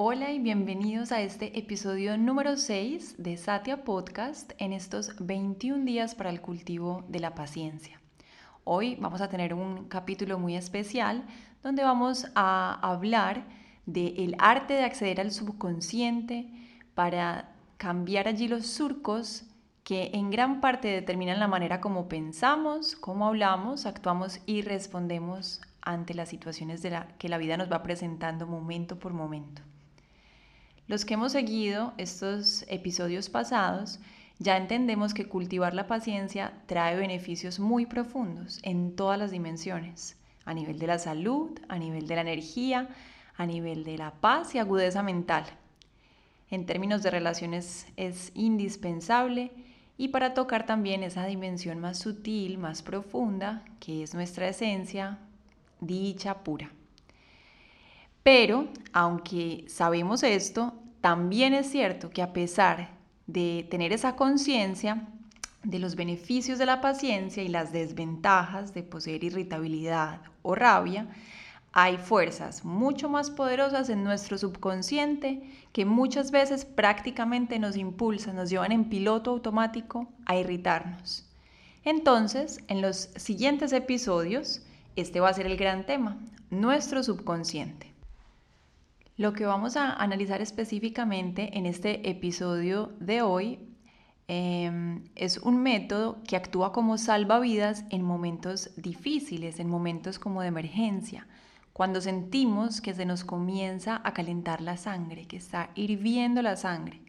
Hola y bienvenidos a este episodio número 6 de Satya Podcast en estos 21 días para el cultivo de la paciencia. Hoy vamos a tener un capítulo muy especial donde vamos a hablar del arte de acceder al subconsciente para cambiar allí los surcos que en gran parte determinan la manera como pensamos, cómo hablamos, actuamos y respondemos ante las situaciones de la, que la vida nos va presentando momento por momento. Los que hemos seguido estos episodios pasados ya entendemos que cultivar la paciencia trae beneficios muy profundos en todas las dimensiones, a nivel de la salud, a nivel de la energía, a nivel de la paz y agudeza mental. En términos de relaciones es indispensable y para tocar también esa dimensión más sutil, más profunda, que es nuestra esencia, dicha pura. Pero, aunque sabemos esto, también es cierto que a pesar de tener esa conciencia de los beneficios de la paciencia y las desventajas de poseer irritabilidad o rabia, hay fuerzas mucho más poderosas en nuestro subconsciente que muchas veces prácticamente nos impulsan, nos llevan en piloto automático a irritarnos. Entonces, en los siguientes episodios, este va a ser el gran tema, nuestro subconsciente. Lo que vamos a analizar específicamente en este episodio de hoy em, es un método que actúa como salvavidas en momentos difíciles, en momentos como de emergencia, cuando sentimos que se nos comienza a calentar la sangre, que está hirviendo la sangre.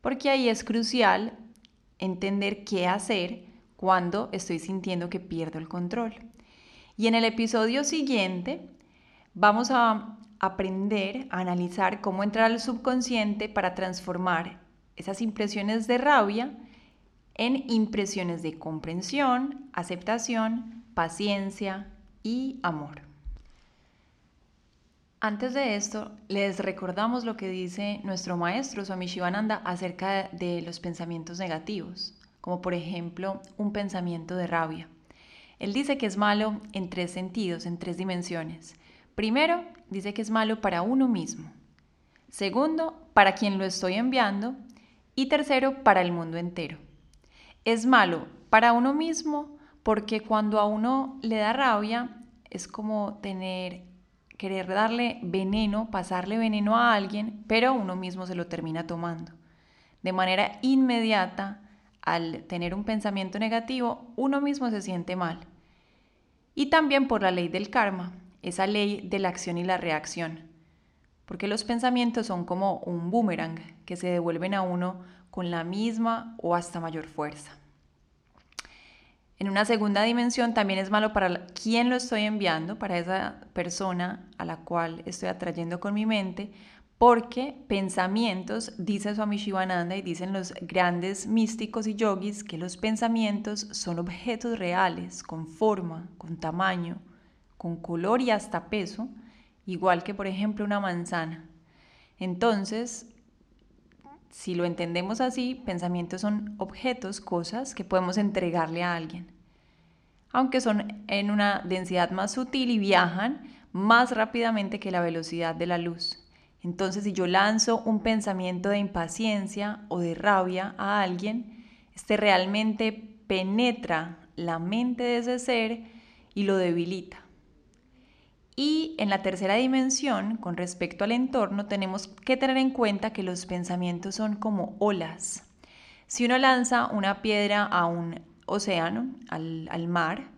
Porque ahí es crucial entender qué hacer cuando estoy sintiendo que pierdo el control. Y en el episodio siguiente vamos a aprender a analizar cómo entrar al subconsciente para transformar esas impresiones de rabia en impresiones de comprensión, aceptación, paciencia y amor. Antes de esto, les recordamos lo que dice nuestro maestro Swami Shivananda acerca de los pensamientos negativos, como por ejemplo un pensamiento de rabia. Él dice que es malo en tres sentidos, en tres dimensiones. Primero, dice que es malo para uno mismo. Segundo, para quien lo estoy enviando. Y tercero, para el mundo entero. Es malo para uno mismo porque cuando a uno le da rabia es como tener querer darle veneno, pasarle veneno a alguien, pero uno mismo se lo termina tomando. De manera inmediata, al tener un pensamiento negativo, uno mismo se siente mal. Y también por la ley del karma, esa ley de la acción y la reacción. Porque los pensamientos son como un boomerang que se devuelven a uno con la misma o hasta mayor fuerza. En una segunda dimensión también es malo para quién lo estoy enviando, para esa persona a la cual estoy atrayendo con mi mente, porque pensamientos, dice Swami Shivananda y dicen los grandes místicos y yogis, que los pensamientos son objetos reales, con forma, con tamaño, con color y hasta peso, igual que por ejemplo una manzana. Entonces, si lo entendemos así, pensamientos son objetos, cosas que podemos entregarle a alguien, aunque son en una densidad más sutil y viajan más rápidamente que la velocidad de la luz. Entonces, si yo lanzo un pensamiento de impaciencia o de rabia a alguien, este realmente penetra la mente de ese ser y lo debilita. Y en la tercera dimensión, con respecto al entorno, tenemos que tener en cuenta que los pensamientos son como olas. Si uno lanza una piedra a un océano, al, mar,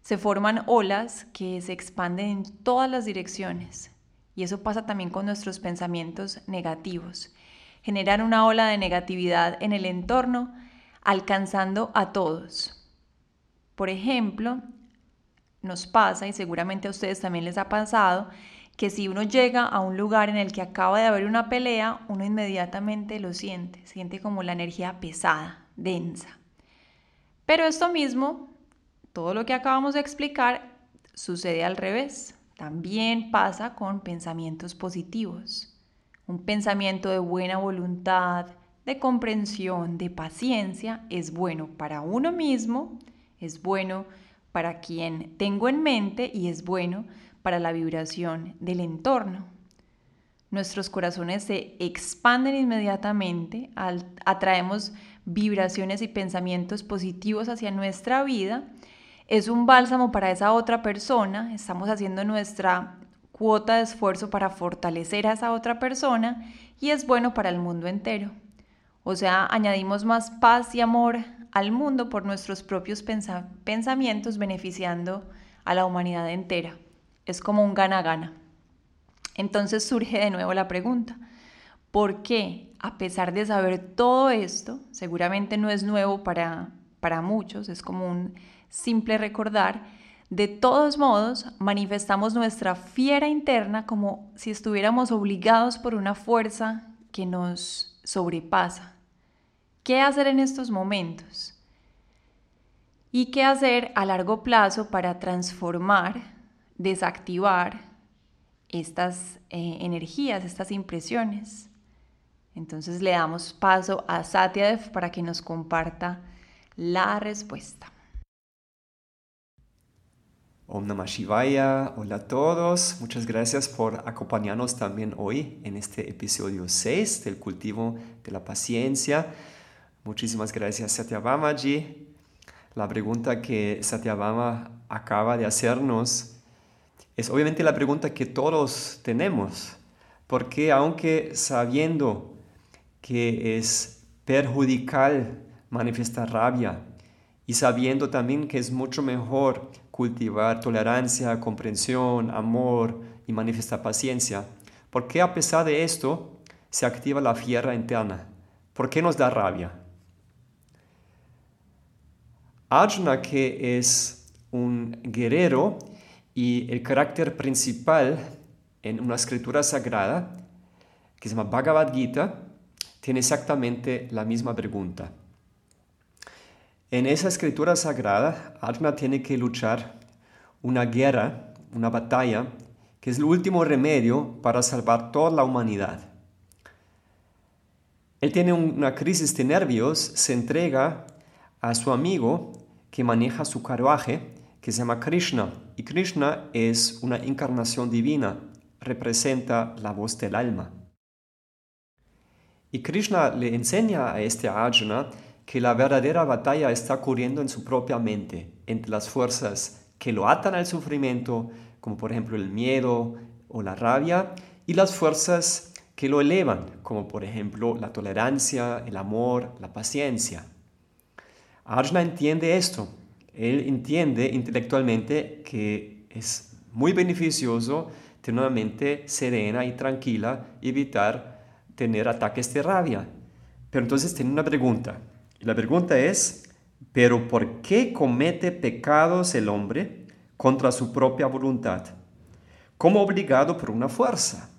se forman olas que se expanden en todas las direcciones. Y eso pasa también con nuestros pensamientos negativos. Generan una ola de negatividad en el entorno, alcanzando a todos. Por ejemplo, nos pasa, y seguramente a ustedes también les ha pasado, que si uno llega a un lugar en el que acaba de haber una pelea, uno inmediatamente lo siente, siente como la energía pesada, densa. Pero esto mismo, todo lo que acabamos de explicar, sucede al revés. También pasa con pensamientos positivos. Un pensamiento de buena voluntad, de comprensión, de paciencia, es bueno para uno mismo, es bueno para quien tengo en mente y es bueno para la vibración del entorno. Nuestros corazones se expanden inmediatamente, atraemos vibraciones y pensamientos positivos hacia nuestra vida. Es un bálsamo para esa otra persona, estamos haciendo nuestra cuota de esfuerzo para fortalecer a esa otra persona y es bueno para el mundo entero. O sea, añadimos más paz y amor al mundo por nuestros propios pensamientos, beneficiando a la humanidad entera. Es como un gana-gana. Entonces surge de nuevo la pregunta, ¿por qué, a pesar de saber todo esto, seguramente no es nuevo para, para muchos, es como un simple recordar, de todos modos manifestamos nuestra fiera interna como si estuviéramos obligados por una fuerza que nos sobrepasa? ¿Qué hacer en estos momentos? ¿Y qué hacer a largo plazo para transformar desactivar estas eh, energías, estas impresiones. Entonces le damos paso a Satyadev para que nos comparta la respuesta. Om Namah Shivaya, hola a todos, muchas gracias por acompañarnos también hoy en este episodio 6 del cultivo de la paciencia. Muchísimas gracias Satyabhamaji. La pregunta que Satyabhama acaba de hacernos es obviamente la pregunta que todos tenemos, porque aunque sabiendo que es perjudicial manifestar rabia y sabiendo también que es mucho mejor cultivar tolerancia, comprensión, amor y manifestar paciencia, ¿por qué a pesar de esto se activa la fiera interna? ¿Por qué nos da rabia? Arjuna, que es un guerrero, y el carácter principal en una escritura sagrada, que se llama Bhagavad Gita, tiene exactamente la misma pregunta. En esa escritura sagrada, Arjuna tiene que luchar una guerra, una batalla, que es el último remedio para salvar toda la humanidad. Él tiene una crisis de nervios, se entrega a su amigo que maneja su carruaje que se llama Krishna. Y Krishna es una encarnación divina, representa la voz del alma. Y Krishna le enseña a este Arjuna que la verdadera batalla está ocurriendo en su propia mente, entre las fuerzas que lo atan al sufrimiento, como por ejemplo el miedo o la rabia, y las fuerzas que lo elevan, como por ejemplo la tolerancia, el amor, la paciencia. Arjuna entiende esto él entiende intelectualmente que es muy beneficioso tener una mente serena y tranquila evitar tener ataques de rabia. Pero entonces tiene una pregunta. Y la pregunta es, ¿pero por qué comete pecados el hombre contra su propia voluntad? Como obligado por una fuerza.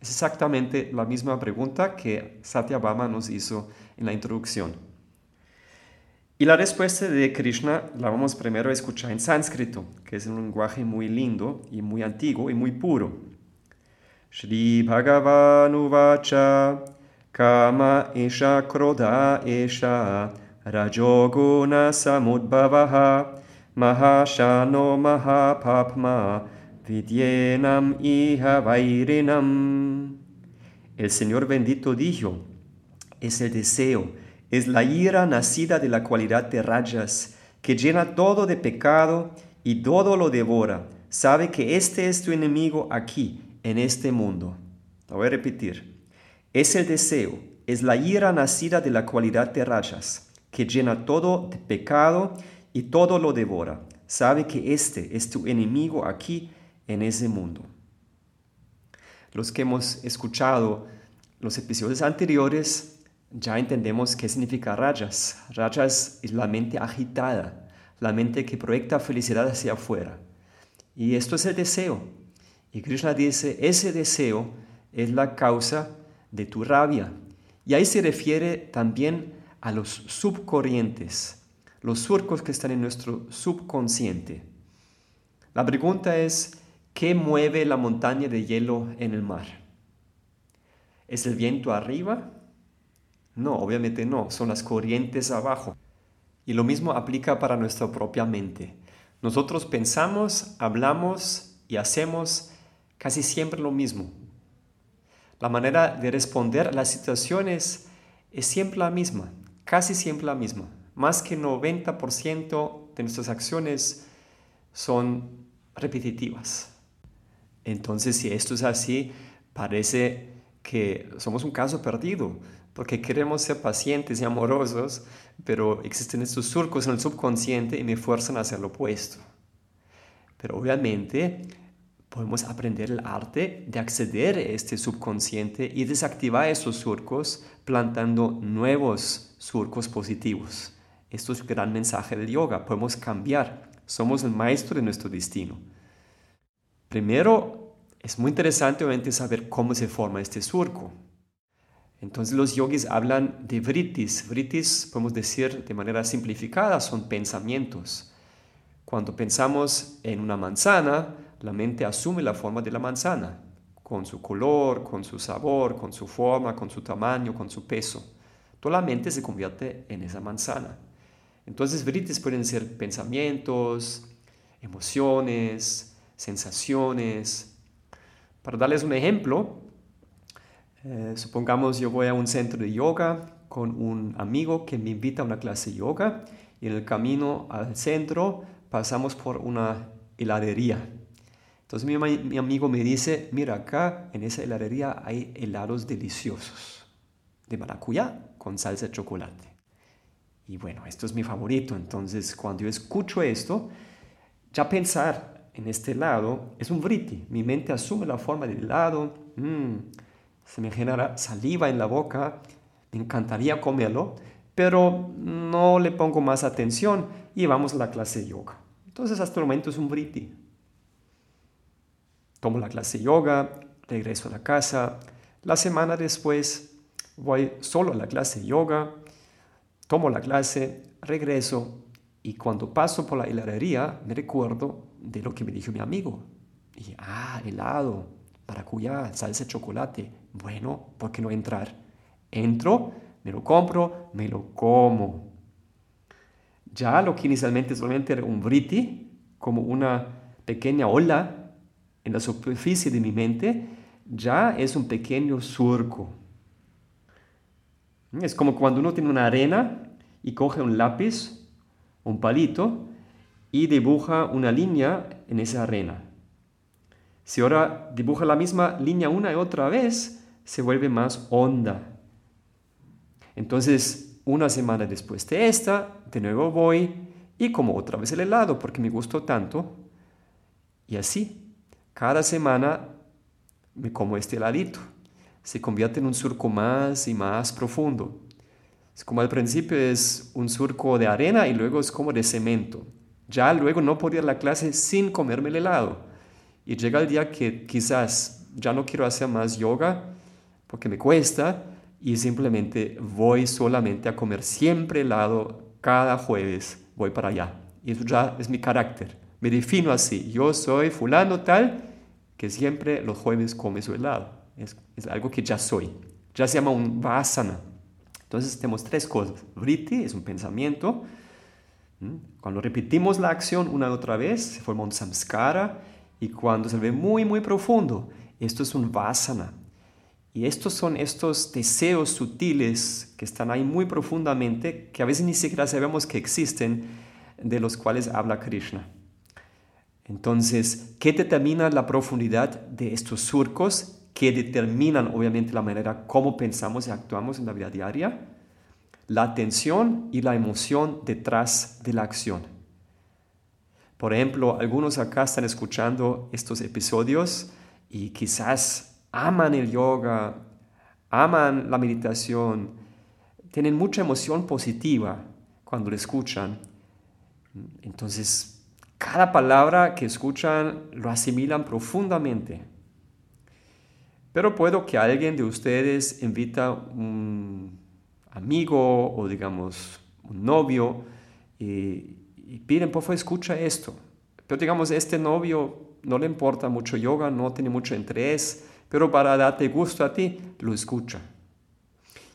Es exactamente la misma pregunta que Satyabhama nos hizo en la introducción. Y la respuesta de Krishna la vamos primero a escuchar en sánscrito, que es un lenguaje muy lindo y muy antiguo y muy puro. Shri Bhagavan Vacha Kama Esha Krodha Esha Rajoguna Samudbhavaha Mahashano Mahapapma Vidyenam Iha Vairinam El Señor bendito dijo, es el deseo es la ira nacida de la cualidad de rayas, que llena todo de pecado y todo lo devora. Sabe que este es tu enemigo aquí, en este mundo. Lo voy a repetir. Es el deseo, es la ira nacida de la cualidad de rayas, que llena todo de pecado y todo lo devora. Sabe que este es tu enemigo aquí, en ese mundo. Los que hemos escuchado los episodios anteriores ya entendemos qué significa rayas. Rayas es la mente agitada, la mente que proyecta felicidad hacia afuera. Y esto es el deseo. Y Krishna dice, ese deseo es la causa de tu rabia. Y ahí se refiere también a los subcorrientes, los surcos que están en nuestro subconsciente. La pregunta es, ¿qué mueve la montaña de hielo en el mar? ¿Es el viento arriba? No, obviamente no, son las corrientes abajo. Y lo mismo aplica para nuestra propia mente. Nosotros pensamos, hablamos y hacemos casi siempre lo mismo. La manera de responder a las situaciones es siempre la misma, casi siempre la misma. Más que 90% de nuestras acciones son repetitivas. Entonces, si esto es así, parece que somos un caso perdido, porque queremos ser pacientes y amorosos, pero existen estos surcos en el subconsciente y me fuerzan a hacer lo opuesto. Pero obviamente podemos aprender el arte de acceder a este subconsciente y desactivar esos surcos plantando nuevos surcos positivos. Esto es el gran mensaje del yoga. Podemos cambiar. Somos el maestro de nuestro destino. Primero, es muy interesante obviamente saber cómo se forma este surco. Entonces los yogis hablan de vritis. Vritis, podemos decir de manera simplificada, son pensamientos. Cuando pensamos en una manzana, la mente asume la forma de la manzana, con su color, con su sabor, con su forma, con su tamaño, con su peso. Toda la mente se convierte en esa manzana. Entonces, vritis pueden ser pensamientos, emociones, sensaciones. Para darles un ejemplo, eh, supongamos yo voy a un centro de yoga con un amigo que me invita a una clase de yoga y en el camino al centro pasamos por una heladería. Entonces mi, amigo me dice, mira acá en esa heladería hay helados deliciosos de maracuyá con salsa de chocolate. Y bueno, esto es mi favorito. Entonces cuando yo escucho esto, ya pensar en este helado es un vriti. Mi mente asume la forma del helado. Mm, se me genera saliva en la boca. Me encantaría comerlo, pero no le pongo más atención y vamos a la clase de yoga. Entonces hasta el momento es un vriti tomo la clase de yoga, regreso a la casa. La semana después voy solo a la clase de yoga, tomo la clase, regreso y cuando paso por la heladería me recuerdo de lo que me dijo mi amigo. Y, ah, helado, maracuyá, salsa de chocolate. Bueno, ¿por qué no entrar? Entro, me lo compro, me lo como. Ya lo que inicialmente solamente era un briti, como una pequeña ola en la superficie de mi mente ya es un pequeño surco. Es como cuando uno tiene una arena y coge un lápiz, un palito, y dibuja una línea en esa arena. Si ahora dibuja la misma línea una y otra vez, se vuelve más honda. Entonces, una semana después de esta, de nuevo voy y como otra vez el helado porque me gustó tanto. Y así, cada semana me como este heladito. Se convierte en un surco más y más profundo. Es como al principio es un surco de arena y luego es como de cemento. Ya luego no podía la clase sin comerme el helado. Y llega el día que quizás ya no quiero hacer más yoga porque me cuesta y simplemente voy solamente a comer siempre helado cada jueves. Voy para allá. Y eso ya es mi carácter me defino así, yo soy fulano tal que siempre los jueves come su helado. Es, algo que ya soy. Ya se llama un vasana. Entonces tenemos tres cosas. Vritti es un pensamiento. Cuando repetimos la acción una y otra vez, se forma un samskara. Y cuando se ve muy, muy profundo, esto es un vasana. Y estos son estos deseos sutiles que están ahí muy profundamente, que a veces ni siquiera sabemos que existen, de los cuales habla Krishna. Entonces, ¿qué determina la profundidad de estos surcos? que determinan obviamente la manera como pensamos y actuamos en la vida diaria? La atención y la emoción detrás de la acción. Por ejemplo, algunos acá están escuchando estos episodios y quizás aman el yoga, aman la meditación, tienen mucha emoción positiva cuando lo escuchan. Entonces, cada palabra que escuchan lo asimilan profundamente. Pero puedo que alguien de ustedes invita un amigo o digamos un novio y, y piden, por favor, escucha esto. Pero digamos, este novio no le importa mucho yoga, no tiene mucho interés, pero para darte gusto a ti, lo escucha.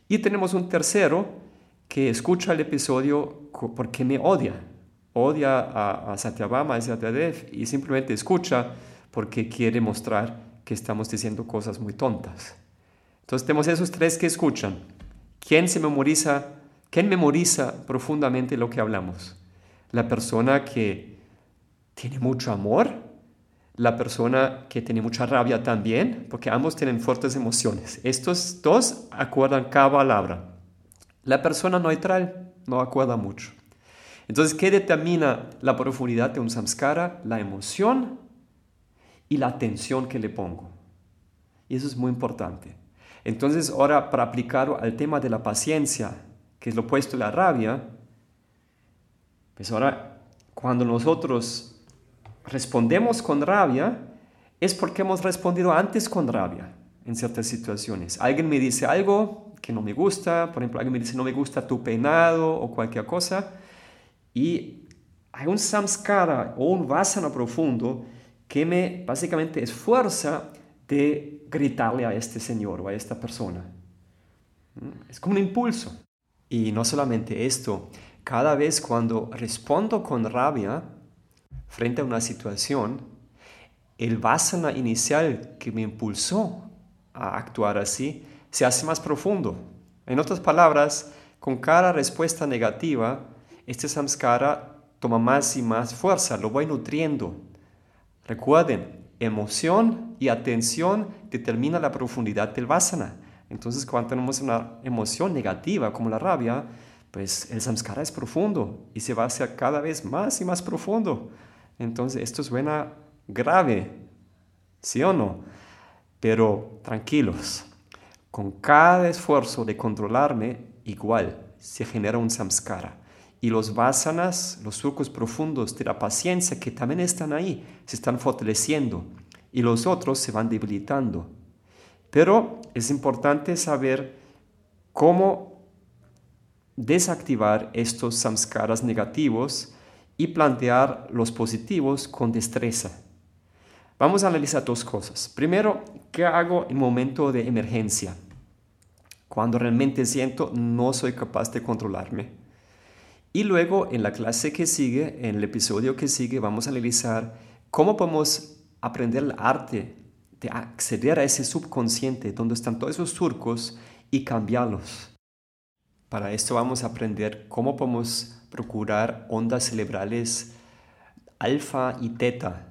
Y tenemos un tercero que escucha el episodio porque me odia. Odia a, a Satyabama, a Satyadev y simplemente escucha porque quiere mostrar que estamos diciendo cosas muy tontas. Entonces tenemos esos tres que escuchan. ¿Quién se memoriza? ¿Quién memoriza profundamente lo que hablamos? La persona que tiene mucho amor, la persona que tiene mucha rabia también, porque ambos tienen fuertes emociones. Estos dos acuerdan cada palabra. La persona neutral no acuerda mucho. Entonces, ¿qué determina la profundidad de un samskara? La emoción y la atención que le pongo. Y eso es muy importante. Entonces, ahora para aplicarlo al tema de la paciencia, que es lo opuesto a la rabia, pues ahora cuando nosotros respondemos con rabia, es porque hemos respondido antes con rabia en ciertas situaciones. Alguien me dice algo que no me gusta, por ejemplo, alguien me dice no me gusta tu peinado o cualquier cosa, y hay un samskara o un vasana profundo que me básicamente esfuerza de gritarle a este señor o a esta persona. Es como un impulso. Y no solamente esto, cada vez cuando respondo con rabia frente a una situación, el vasana inicial que me impulsó a actuar así se hace más profundo. En otras palabras, con cada respuesta negativa, este samskara toma más y más fuerza, lo voy nutriendo, Recuerden, emoción y atención determina la profundidad del vasana. Entonces, cuando tenemos una emoción negativa como la rabia, pues el samskara es profundo y se va a hacer cada vez más y más profundo. Entonces, esto suena grave, ¿sí o no? Pero tranquilos, con cada esfuerzo de controlarme, igual se genera un samskara y los vasanas, los surcos profundos de la paciencia que también están ahí, se están fortaleciendo y los otros se van debilitando. Pero es importante saber cómo desactivar estos samskaras negativos y plantear los positivos con destreza. Vamos a analizar dos cosas. Primero, ¿qué hago en momento de emergencia? Cuando realmente siento no soy capaz de controlarme. Y luego en la clase que sigue, en el episodio que sigue, vamos a analizar cómo podemos aprender el arte de acceder a ese subconsciente donde están todos esos surcos y cambiarlos. Para esto vamos a aprender cómo podemos procurar ondas cerebrales alfa y teta.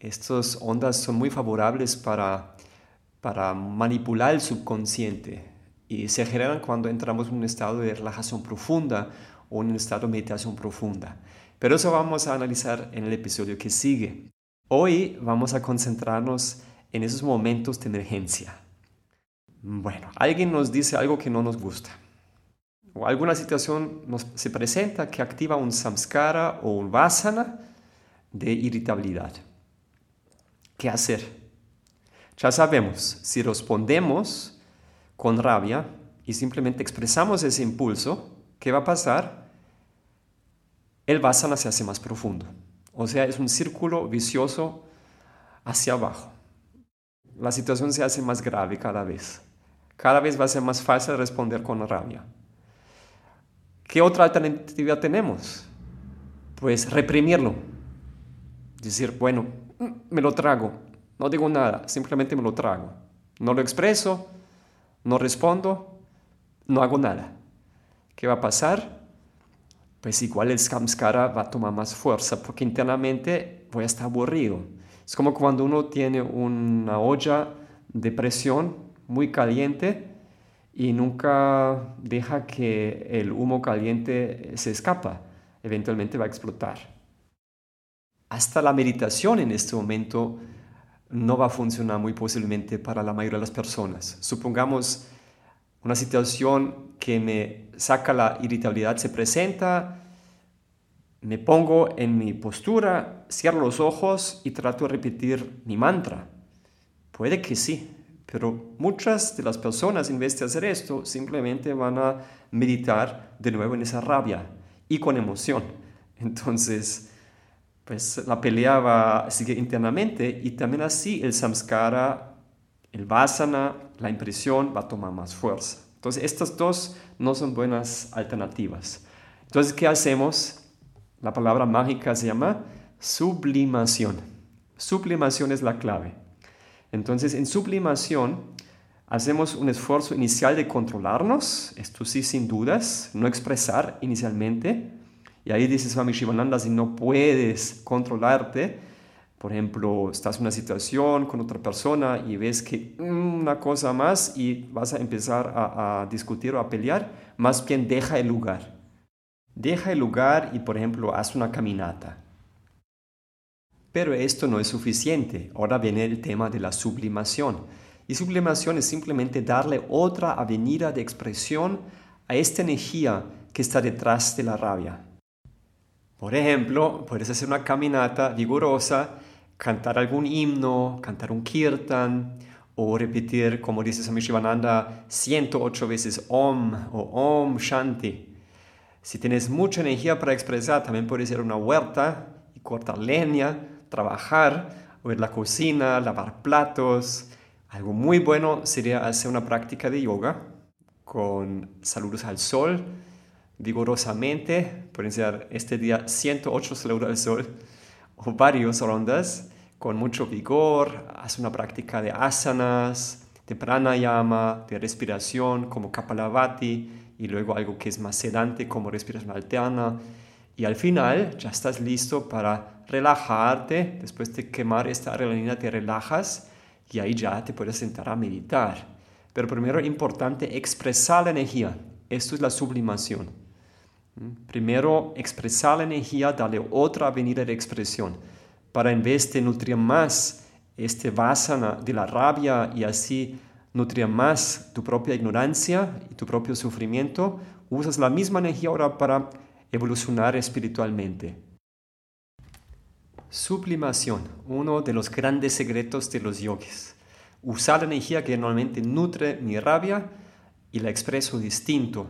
Estas ondas son muy favorables para, para manipular el subconsciente y se generan cuando entramos en un estado de relajación profunda o en un estado de meditación profunda. Pero eso vamos a analizar en el episodio que sigue. Hoy vamos a concentrarnos en esos momentos de emergencia. Bueno, alguien nos dice algo que no nos gusta. O alguna situación se presenta que activa un samskara o un vasana de irritabilidad. ¿Qué hacer? Ya sabemos, si respondemos con rabia y simplemente expresamos ese impulso, ¿qué va a pasar? el vasana se hace más profundo. O sea, es un círculo vicioso hacia abajo. La situación se hace más grave cada vez. Cada vez va a ser más fácil responder con rabia. ¿Qué otra alternativa tenemos? Pues reprimirlo. Decir, bueno, me lo trago. No digo nada, simplemente me lo trago. No lo expreso, no respondo, no hago nada. ¿Qué va a pasar? pues igual el samskara va a tomar más fuerza porque internamente voy a estar aburrido. Es como cuando uno tiene una olla de presión muy caliente y nunca deja que el humo caliente se escapa. Eventualmente va a explotar. Hasta la meditación en este momento no va a funcionar muy posiblemente para la mayoría de las personas. Supongamos una situación que me saca la irritabilidad se presenta me pongo en mi postura, cierro los ojos y trato de repetir mi mantra. Puede que sí, pero muchas de las personas de hacer esto simplemente van a meditar de nuevo en esa rabia y con emoción. Entonces, pues la pelea va seguir internamente y también así el samskara, el vasana, la impresión va a tomar más fuerza. Entonces, estas dos no son buenas alternativas. Entonces, ¿qué hacemos? La palabra mágica se llama sublimación. Sublimación es la clave. Entonces, en sublimación hacemos un esfuerzo inicial de controlarnos, esto sí sin dudas, no expresar inicialmente. Y ahí dice Swami Shivananda, si no puedes controlarte, por ejemplo, estás en una situación con otra persona y ves que una cosa más y vas a empezar a, a discutir o a pelear, más bien deja el lugar. Deja el lugar y, por ejemplo, haz una caminata. Pero esto no es suficiente. Ahora viene el tema de la sublimación. Y sublimación es simplemente darle otra avenida de expresión a esta energía que está detrás de la rabia. Por ejemplo, puedes hacer una caminata vigorosa, cantar algún himno, cantar un kirtan, o repetir, como dice Swami Shivananda, 108 veces Om o Om Shanti. Si tienes mucha energía para expresar, también puedes ir a una huerta y cortar leña, trabajar, o ir a la cocina, lavar platos. Algo muy bueno sería hacer una práctica de yoga con saludos al sol, vigorosamente. Pueden ser este día 108 saludos al sol o varias rondas con mucho vigor. Haz una práctica de asanas, de pranayama, de respiración como Kapalabhati y luego algo que es más sedante como respiración alterna. Y al final ya estás listo para relajarte. Después de quemar esta adrenalina te relajas y ahí ya te puedes sentar a meditar. Pero primero es importante expresar la energía. Esto es la sublimación. ¿Mm? Primero expresar la energía, darle otra avenida de expresión para en vez de nutrir más este vasana de la rabia y así nutrir más tu propia ignorancia y tu propio sufrimiento, usas la misma energía ahora para evolucionar espiritualmente. Sublimación, uno de los grandes secretos de los yogis. Usar la energía que normalmente nutre mi rabia y la expreso distinto,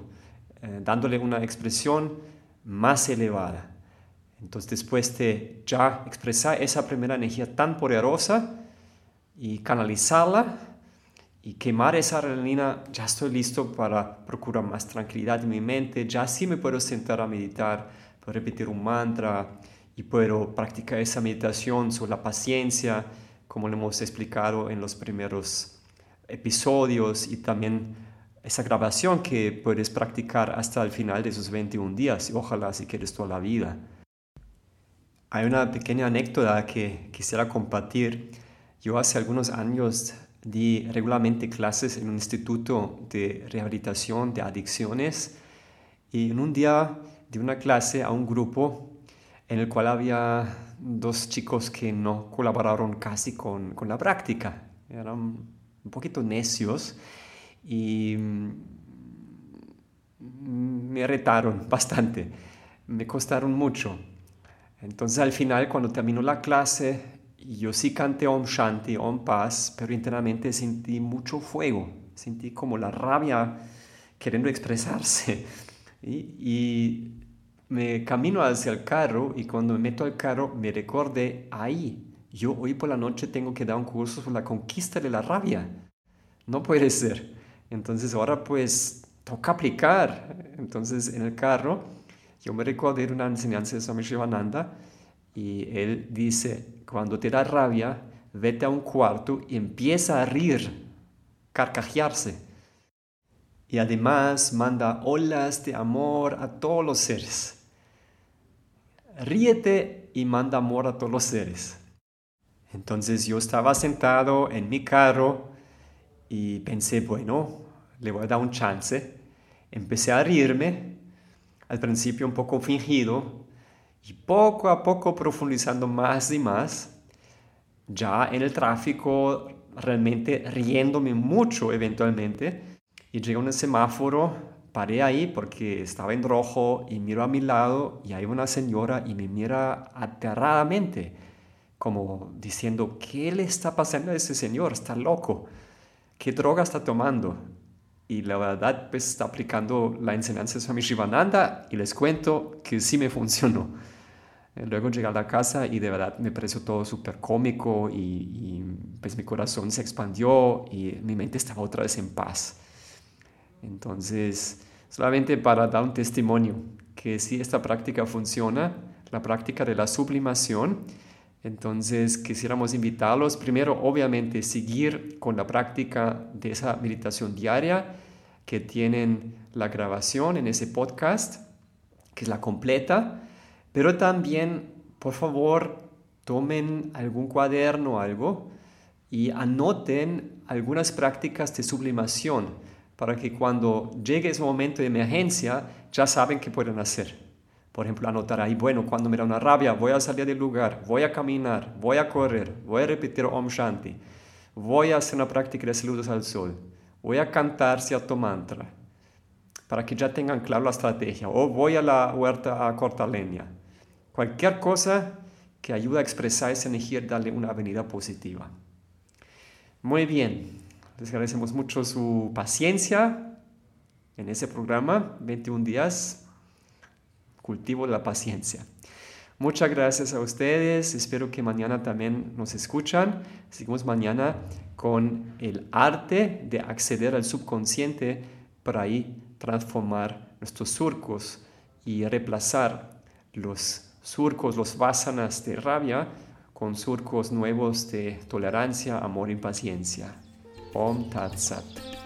eh, dándole una expresión más elevada. Entonces después de ya expresar esa primera energía tan poderosa y canalizarla, y quemar esa adrenalina, ya estoy listo para procurar más tranquilidad en mi mente, ya sí me puedo sentar a meditar, puedo repetir un mantra y puedo practicar esa meditación sobre la paciencia, como lo hemos explicado en los primeros episodios y también esa grabación que puedes practicar hasta el final de esos 21 días y ojalá si quieres toda la vida. Hay una pequeña anécdota que quisiera compartir. Yo hace algunos años di regularmente clases en un instituto de rehabilitación de adicciones y en un día di una clase a un grupo en el cual había dos chicos que no colaboraron casi con, con la práctica. Eran un poquito necios y mm, me retaron bastante, me costaron mucho. Entonces al final, cuando terminó la clase, yo sí canté Om Shanti, Om Paz, pero internamente sentí mucho fuego, sentí como la rabia queriendo expresarse. Y, me camino hacia el carro y cuando me meto al carro me recordé, ahí, yo hoy por la noche tengo que dar un curso sobre la conquista de la rabia. No puede ser. Entonces ahora pues toca aplicar. Entonces en el carro yo me recordé de una enseñanza de Swami Shivananda y él dice, cuando te da rabia, vete a un cuarto y empieza a rir, carcajearse. Y además manda olas de amor a todos los seres. Ríete y manda amor a todos los seres. Entonces yo estaba sentado en mi carro y pensé, bueno, le voy a dar un chance. Empecé a rirme, al principio un poco fingido, y poco a poco profundizando más y más, ya en el tráfico realmente riéndome mucho eventualmente, y llega un semáforo paré ahí porque estaba en rojo y miro a mi lado y hay una señora y me mira aterradamente, como diciendo, ¿qué le está pasando a ese señor? Está loco. ¿Qué droga está tomando? Y la verdad, pues está aplicando la enseñanza de Swami Shivananda y les cuento que sí me funcionó. Eh, luego llegué a la casa y de verdad me pareció todo súper cómico y, y, pues mi corazón se expandió y mi mente estaba otra vez en paz. Entonces, solamente para dar un testimonio que si esta práctica funciona, la práctica de la sublimación, entonces quisiéramos invitarlos primero, obviamente, seguir con la práctica de esa meditación diaria que tienen la grabación en ese podcast, que es la completa, pero también, por favor, tomen algún cuaderno o algo y anoten algunas prácticas de sublimación para que cuando llegue ese momento de emergencia ya saben qué pueden hacer. Por ejemplo, anotar ahí, bueno, cuando me da una rabia, voy a salir del lugar, voy a caminar, voy a correr, voy a repetir Om Shanti, voy a hacer una práctica de saludos al sol, voy a cantar cierto mantra, para que ya tengan claro la estrategia, o voy a la huerta a cortar leña. Cualquier cosa que ayude a expresar esa energía y darle una avenida positiva. Muy bien, les agradecemos mucho su paciencia en ese programa, 21 días, cultivo la paciencia. Muchas gracias a ustedes, espero que mañana también nos escuchan. Seguimos mañana con el arte de acceder al subconsciente para ahí transformar nuestros surcos y reemplazar los surcos, los vasanas de rabia con surcos nuevos de tolerancia, amor y paciencia. ओम तत्सत